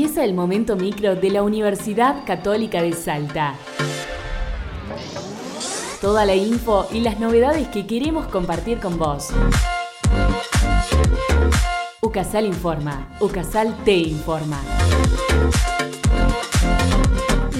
Empieza el momento micro de la Universidad Católica de Salta. Toda la info y las novedades que queremos compartir con vos. Ucasal informa. Ucasal te informa.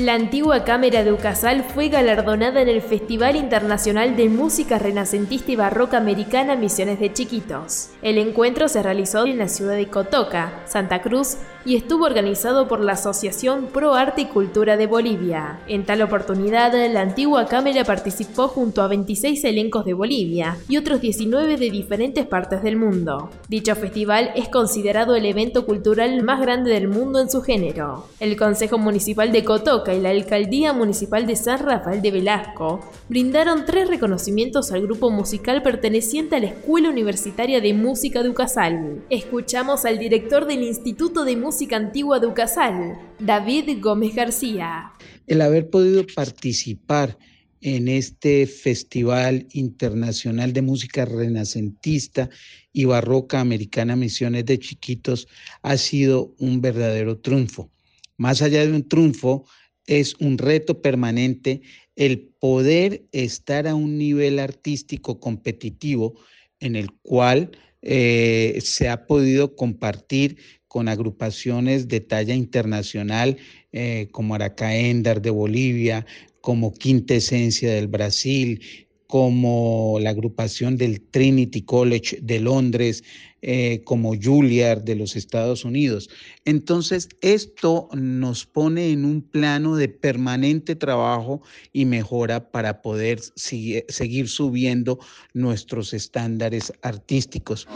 La antigua Cámara de Ucasal fue galardonada en el Festival Internacional de Música Renacentista y Barroca Americana Misiones de Chiquitos. El encuentro se realizó en la ciudad de Cotoca, Santa Cruz, y estuvo organizado por la Asociación Pro Arte y Cultura de Bolivia. En tal oportunidad, la antigua Cámara participó junto a 26 elencos de Bolivia y otros 19 de diferentes partes del mundo. Dicho festival es considerado el evento cultural más grande del mundo en su género. El Consejo Municipal de Cotoca y la Alcaldía Municipal de San Rafael de Velasco brindaron tres reconocimientos al grupo musical perteneciente a la Escuela Universitaria de Música de Ucasal. Escuchamos al director del Instituto de Música Antigua de Ucasal, David Gómez García. El haber podido participar en este Festival Internacional de Música Renacentista y Barroca Americana Misiones de Chiquitos ha sido un verdadero triunfo. Más allá de un triunfo, es un reto permanente el poder estar a un nivel artístico competitivo en el cual eh, se ha podido compartir con agrupaciones de talla internacional eh, como Aracaendar de Bolivia, como Quinta Esencia del Brasil, como la agrupación del Trinity College de Londres, eh, como Juilliard de los Estados Unidos. Entonces, esto nos pone en un plano de permanente trabajo y mejora para poder seguir subiendo nuestros estándares artísticos.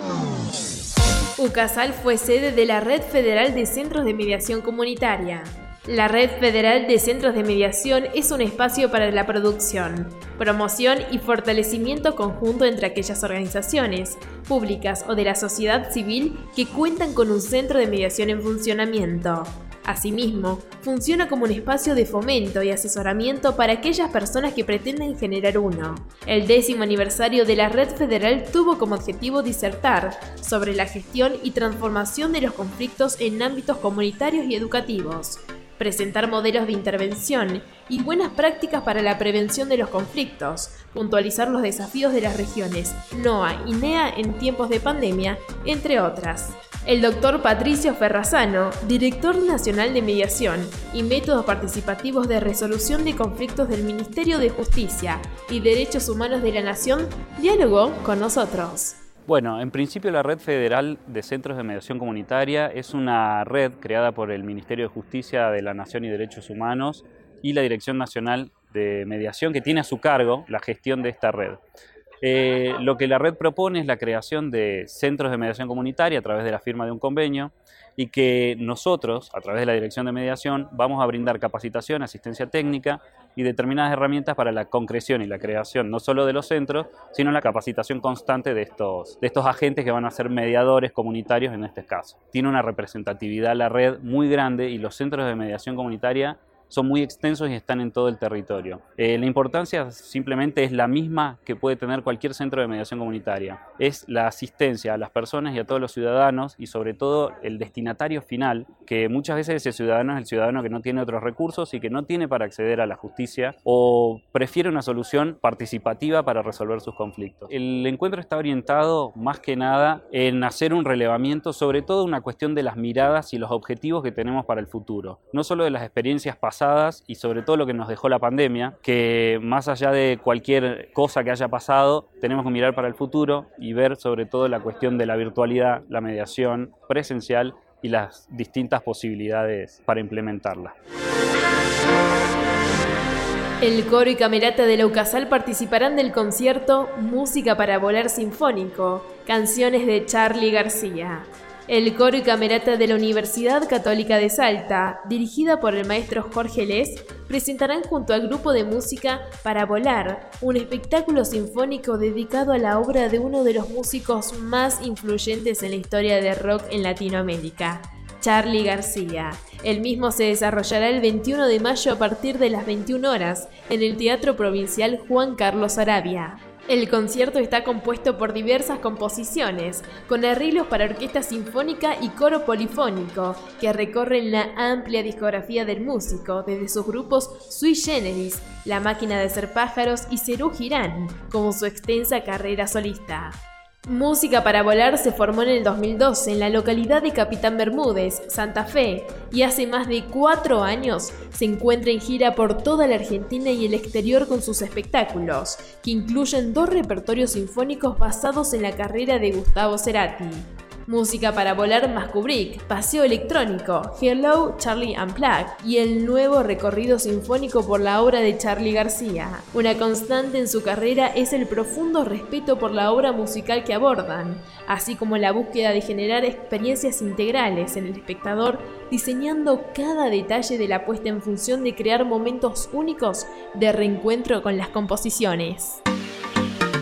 UCASAL fue sede de la Red Federal de Centros de Mediación Comunitaria. La Red Federal de Centros de Mediación es un espacio para la producción, promoción y fortalecimiento conjunto entre aquellas organizaciones, públicas o de la sociedad civil que cuentan con un centro de mediación en funcionamiento. Asimismo, funciona como un espacio de fomento y asesoramiento para aquellas personas que pretenden generar uno. El décimo aniversario de la Red Federal tuvo como objetivo disertar sobre la gestión y transformación de los conflictos en ámbitos comunitarios y educativos presentar modelos de intervención y buenas prácticas para la prevención de los conflictos, puntualizar los desafíos de las regiones NOA y NEA en tiempos de pandemia, entre otras. El doctor Patricio Ferrazano, director nacional de mediación y métodos participativos de resolución de conflictos del Ministerio de Justicia y Derechos Humanos de la Nación, dialogó con nosotros. Bueno, en principio la Red Federal de Centros de Mediación Comunitaria es una red creada por el Ministerio de Justicia de la Nación y Derechos Humanos y la Dirección Nacional de Mediación que tiene a su cargo la gestión de esta red. Eh, lo que la red propone es la creación de centros de mediación comunitaria a través de la firma de un convenio y que nosotros, a través de la Dirección de Mediación, vamos a brindar capacitación, asistencia técnica y determinadas herramientas para la concreción y la creación no solo de los centros, sino la capacitación constante de estos, de estos agentes que van a ser mediadores comunitarios en este caso. Tiene una representatividad la red muy grande y los centros de mediación comunitaria son muy extensos y están en todo el territorio. Eh, la importancia simplemente es la misma que puede tener cualquier centro de mediación comunitaria. Es la asistencia a las personas y a todos los ciudadanos y sobre todo el destinatario final, que muchas veces ese ciudadano es el ciudadano que no tiene otros recursos y que no tiene para acceder a la justicia o prefiere una solución participativa para resolver sus conflictos. El encuentro está orientado más que nada en hacer un relevamiento sobre todo una cuestión de las miradas y los objetivos que tenemos para el futuro, no solo de las experiencias y sobre todo lo que nos dejó la pandemia, que más allá de cualquier cosa que haya pasado, tenemos que mirar para el futuro y ver sobre todo la cuestión de la virtualidad, la mediación presencial y las distintas posibilidades para implementarla. El coro y camerata de la UCASAL participarán del concierto Música para Volar Sinfónico, canciones de Charlie García. El coro y camerata de la Universidad Católica de Salta, dirigida por el maestro Jorge Les, presentarán junto al grupo de música Para Volar, un espectáculo sinfónico dedicado a la obra de uno de los músicos más influyentes en la historia del rock en Latinoamérica, Charlie García. El mismo se desarrollará el 21 de mayo a partir de las 21 horas en el Teatro Provincial Juan Carlos Arabia. El concierto está compuesto por diversas composiciones, con arreglos para orquesta sinfónica y coro polifónico, que recorren la amplia discografía del músico, desde sus grupos Sui Generis, La Máquina de Ser Pájaros y Cerú Girán, como su extensa carrera solista. Música para Volar se formó en el 2012 en la localidad de Capitán Bermúdez, Santa Fe, y hace más de cuatro años se encuentra en gira por toda la Argentina y el exterior con sus espectáculos, que incluyen dos repertorios sinfónicos basados en la carrera de Gustavo Cerati. Música para volar más Kubrick, Paseo Electrónico, Hello Charlie Unplugged y el nuevo recorrido sinfónico por la obra de Charlie García. Una constante en su carrera es el profundo respeto por la obra musical que abordan, así como la búsqueda de generar experiencias integrales en el espectador, diseñando cada detalle de la puesta en función de crear momentos únicos de reencuentro con las composiciones.